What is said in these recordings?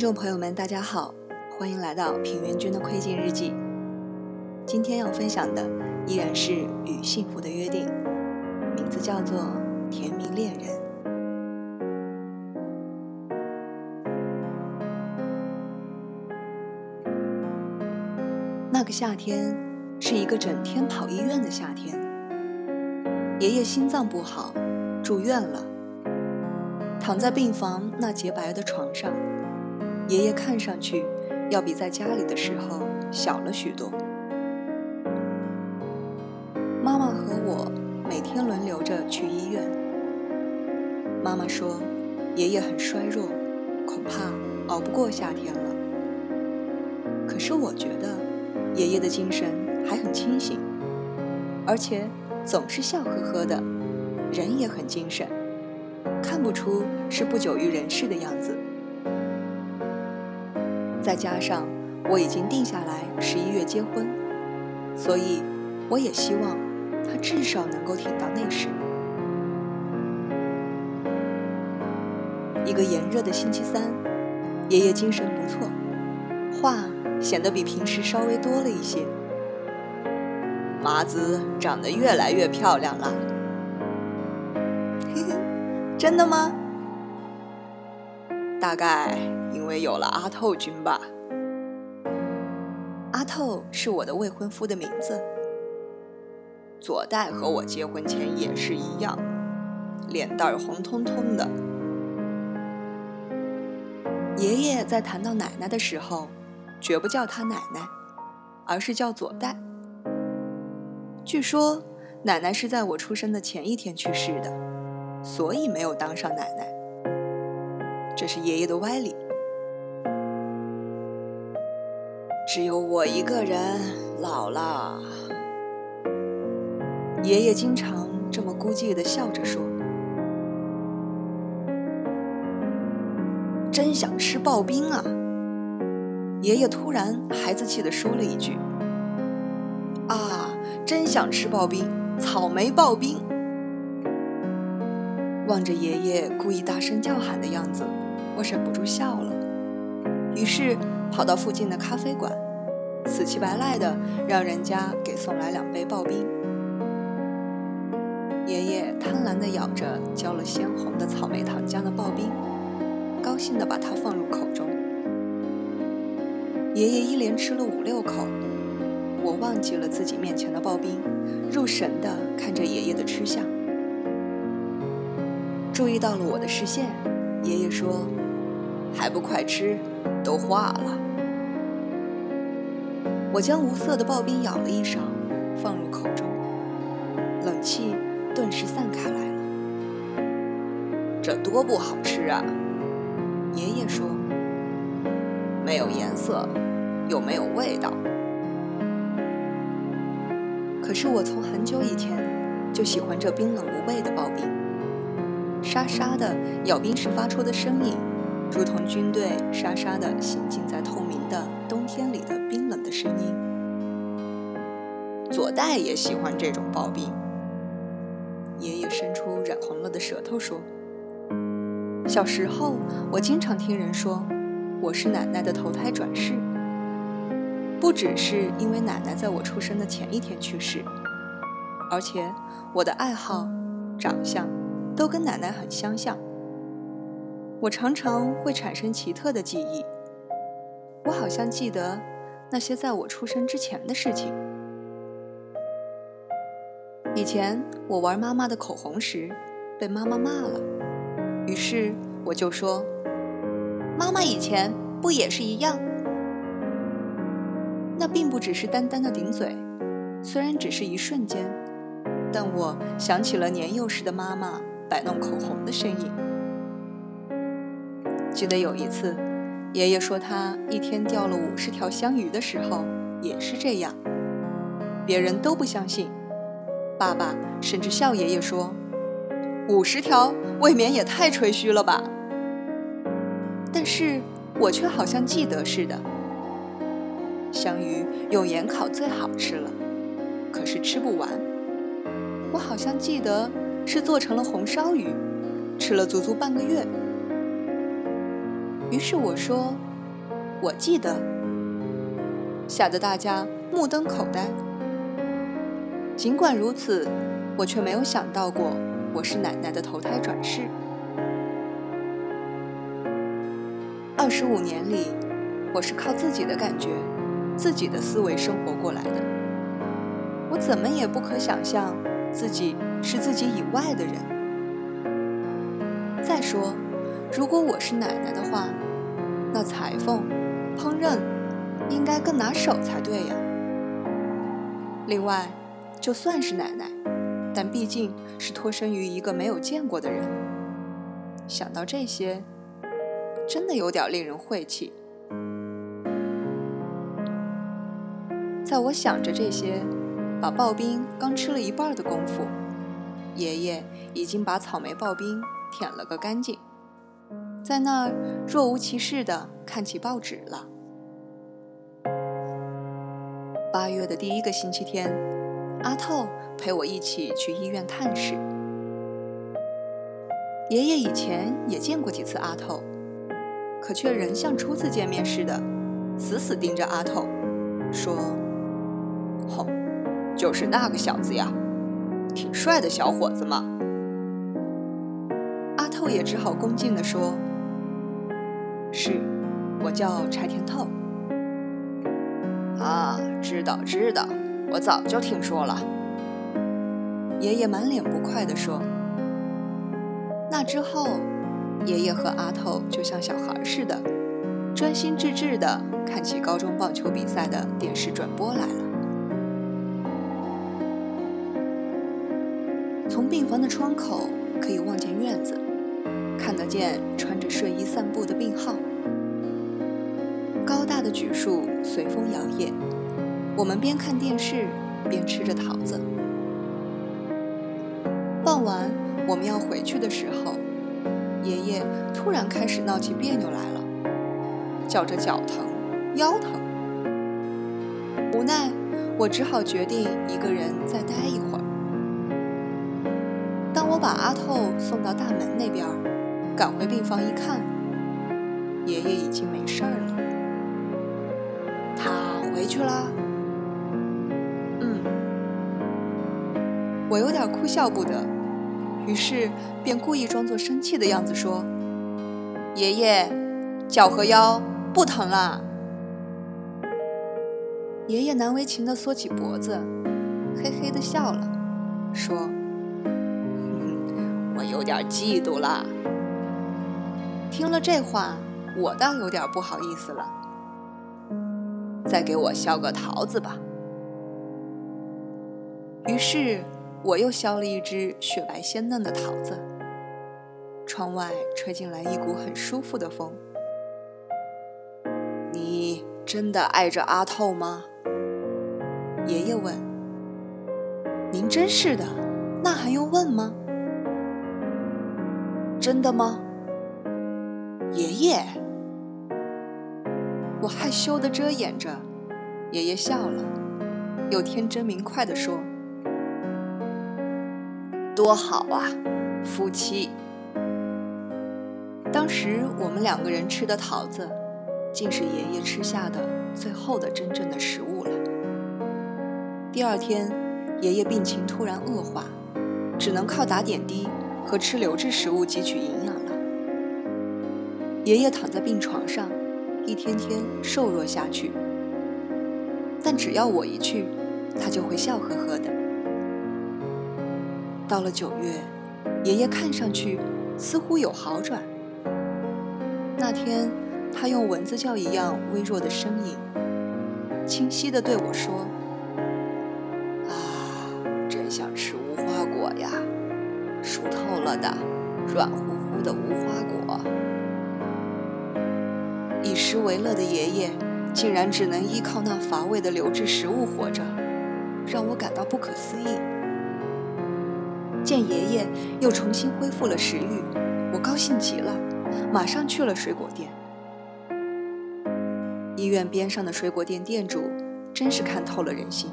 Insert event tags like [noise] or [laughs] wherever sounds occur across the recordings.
众朋友们，大家好，欢迎来到平原君的窥镜日记。今天要分享的依然是与幸福的约定，名字叫做《甜蜜恋人》。那个夏天是一个整天跑医院的夏天，爷爷心脏不好，住院了，躺在病房那洁白的床上。爷爷看上去要比在家里的时候小了许多。妈妈和我每天轮流着去医院。妈妈说，爷爷很衰弱，恐怕熬不过夏天了。可是我觉得，爷爷的精神还很清醒，而且总是笑呵呵的，人也很精神，看不出是不久于人世的样子。再加上我已经定下来十一月结婚，所以我也希望他至少能够挺到那时。一个炎热的星期三，爷爷精神不错，话显得比平时稍微多了一些。麻子长得越来越漂亮了，嘿嘿，真的吗？大概因为有了阿透君吧。阿透是我的未婚夫的名字。左代和我结婚前也是一样，脸蛋儿红彤彤的。爷爷在谈到奶奶的时候，绝不叫她奶奶，而是叫左代。据说奶奶是在我出生的前一天去世的，所以没有当上奶奶。这是爷爷的歪理。只有我一个人老了。爷爷经常这么孤寂的笑着说：“真想吃刨冰啊！”爷爷突然孩子气的说了一句：“啊，真想吃刨冰，草莓刨冰！”望着爷爷故意大声叫喊的样子。我忍不住笑了，于是跑到附近的咖啡馆，死乞白赖的让人家给送来两杯刨冰。爷爷贪婪的咬着浇了鲜红的草莓糖浆的刨冰，高兴的把它放入口中。爷爷一连吃了五六口，我忘记了自己面前的刨冰，入神的看着爷爷的吃相。注意到了我的视线，爷爷说。还不快吃，都化了。我将无色的刨冰舀了一勺，放入口中，冷气顿时散开来了。这多不好吃啊！爷爷说：“没有颜色，又没有味道。”可是我从很久以前就喜欢这冰冷无味的刨冰，沙沙的咬冰时发出的声音。如同军队沙沙地行进在透明的冬天里的冰冷的声音。左代也喜欢这种刨冰。爷爷伸出染红了的舌头说：“小时候，我经常听人说，我是奶奶的投胎转世。不只是因为奶奶在我出生的前一天去世，而且我的爱好、长相都跟奶奶很相像。”我常常会产生奇特的记忆，我好像记得那些在我出生之前的事情。以前我玩妈妈的口红时，被妈妈骂了，于是我就说：“妈妈以前不也是一样？”那并不只是单单的顶嘴，虽然只是一瞬间，但我想起了年幼时的妈妈摆弄口红的身影。记得有一次，爷爷说他一天钓了五十条香鱼的时候，也是这样。别人都不相信，爸爸甚至笑爷爷说：“五十条未免也太吹嘘了吧。”但是我却好像记得似的。香鱼用盐烤最好吃了，可是吃不完。我好像记得是做成了红烧鱼，吃了足足半个月。于是我说：“我记得。”吓得大家目瞪口呆。尽管如此，我却没有想到过我是奶奶的投胎转世。二十五年里，我是靠自己的感觉、自己的思维生活过来的。我怎么也不可想象自己是自己以外的人。再说，如果我是奶奶的话，那裁缝、烹饪应该更拿手才对呀。另外，就算是奶奶，但毕竟是托生于一个没有见过的人。想到这些。真的有点令人晦气。在我想着这些，把刨冰刚吃了一半的功夫，爷爷已经把草莓刨冰舔了个干净，在那儿若无其事的看起报纸了。八月的第一个星期天，阿透陪我一起去医院探视。爷爷以前也见过几次阿透。可却仍像初次见面似的，死死盯着阿透，说：“吼，就是那个小子呀，挺帅的小伙子嘛。”阿透也只好恭敬地说：“是，我叫柴田透。”啊，知道知道，我早就听说了。爷爷满脸不快地说：“那之后。”爷爷和阿透就像小孩似的，专心致志地看起高中棒球比赛的电视转播来了。从病房的窗口可以望见院子，看得见穿着睡衣散步的病号。高大的榉树随风摇曳，我们边看电视边吃着桃子。傍晚我们要回去的时候。爷爷突然开始闹起别扭来了，叫着脚疼、腰疼。无奈，我只好决定一个人再待一会儿。当我把阿透送到大门那边，赶回病房一看，爷爷已经没事儿了。他回去啦？嗯。我有点哭笑不得。于是便故意装作生气的样子说：“爷爷，脚和腰不疼啦。”爷爷难为情地缩起脖子，嘿嘿地笑了，说：“ [laughs] 我有点嫉妒了。”听了这话，我倒有点不好意思了。再给我削个桃子吧。于是。我又削了一只雪白鲜嫩的桃子。窗外吹进来一股很舒服的风。你真的爱着阿透吗？爷爷问。您真是的，那还用问吗？真的吗？爷爷，我害羞的遮掩着。爷爷笑了，又天真明快的说。多好啊，夫妻！当时我们两个人吃的桃子，竟是爷爷吃下的最后的真正的食物了。第二天，爷爷病情突然恶化，只能靠打点滴和吃流质食物汲取营养。爷爷躺在病床上，一天天瘦弱下去。但只要我一去，他就会笑呵呵的。到了九月，爷爷看上去似乎有好转。那天，他用蚊子叫一样微弱的声音，清晰地对我说：“啊，真想吃无花果呀，熟透了的，软乎乎的无花果。”以食为乐的爷爷，竟然只能依靠那乏味的流质食物活着，让我感到不可思议。见爷爷又重新恢复了食欲，我高兴极了，马上去了水果店。医院边上的水果店店主真是看透了人心，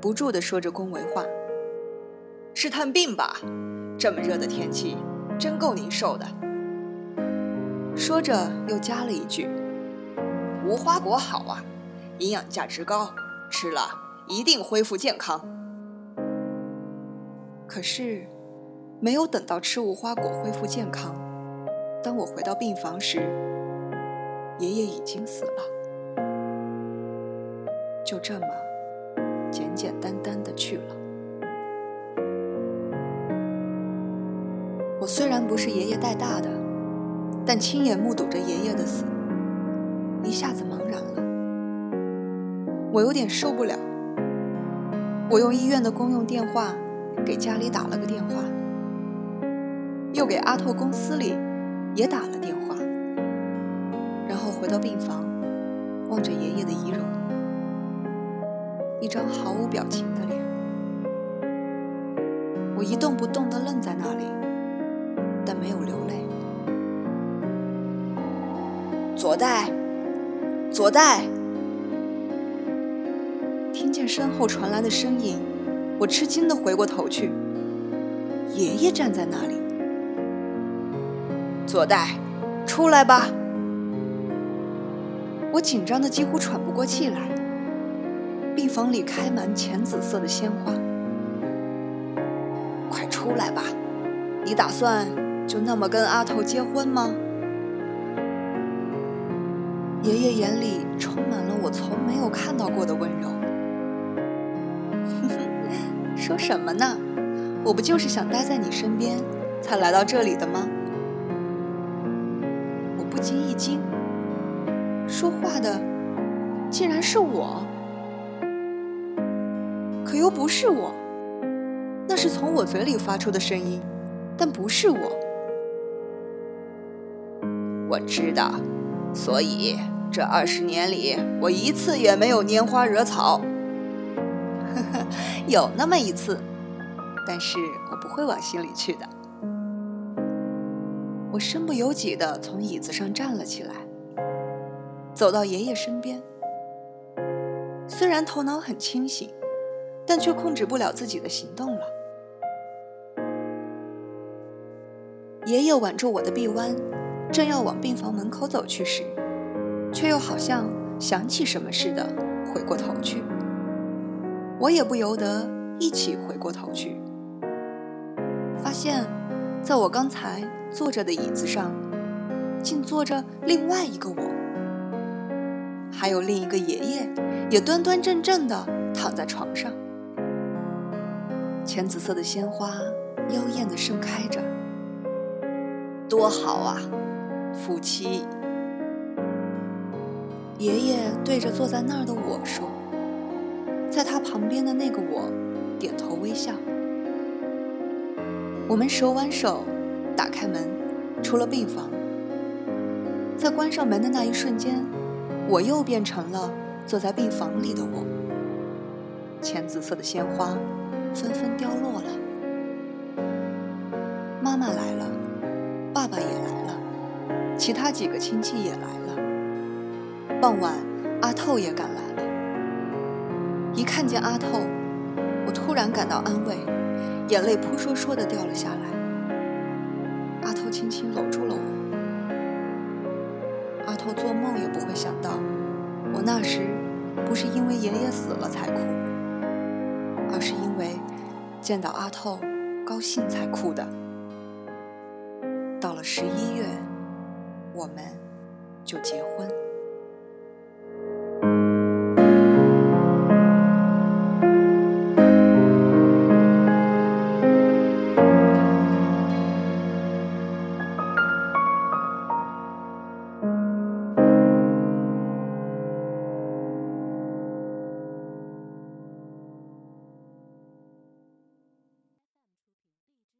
不住地说着恭维话：“是探病吧？这么热的天气，真够您受的。”说着又加了一句：“无花果好啊，营养价值高，吃了一定恢复健康。可是，没有等到吃无花果恢复健康，当我回到病房时，爷爷已经死了，就这么简简单单的去了。我虽然不是爷爷带大的，但亲眼目睹着爷爷的死，一下子茫然了。我有点受不了。我用医院的公用电话给家里打了个电话，又给阿拓公司里也打了电话，然后回到病房，望着爷爷的遗容，一张毫无表情的脸，我一动不动地愣在那里。但没有流泪。左代，左代，听见身后传来的声音，我吃惊的回过头去，爷爷站在那里。左代，出来吧！我紧张的几乎喘不过气来。病房里开满浅紫色的鲜花，快出来吧！你打算？就那么跟阿头结婚吗？爷爷眼里充满了我从没有看到过的温柔。哼 [laughs] 说什么呢？我不就是想待在你身边，才来到这里的吗？我不禁一惊，说话的竟然是我，可又不是我，那是从我嘴里发出的声音，但不是我。我知道，所以这二十年里，我一次也没有拈花惹草。呵呵，有那么一次，但是我不会往心里去的。我身不由己的从椅子上站了起来，走到爷爷身边。虽然头脑很清醒，但却控制不了自己的行动了。爷爷挽住我的臂弯。正要往病房门口走去时，却又好像想起什么似的回过头去。我也不由得一起回过头去，发现，在我刚才坐着的椅子上，竟坐着另外一个我，还有另一个爷爷，也端端正正的躺在床上。浅紫色的鲜花妖艳的盛开着，多好啊！夫妻，爷爷对着坐在那儿的我说，在他旁边的那个我点头微笑。我们手挽手打开门，出了病房。在关上门的那一瞬间，我又变成了坐在病房里的我。浅紫色的鲜花纷纷凋落了，妈妈来了，其他几个亲戚也来了。傍晚，阿透也赶来了。一看见阿透，我突然感到安慰，眼泪扑簌簌的掉了下来。阿透轻轻搂住了我。阿透做梦也不会想到，我那时不是因为爷爷死了才哭，而是因为见到阿透高兴才哭的。到了十一月。我们就结婚。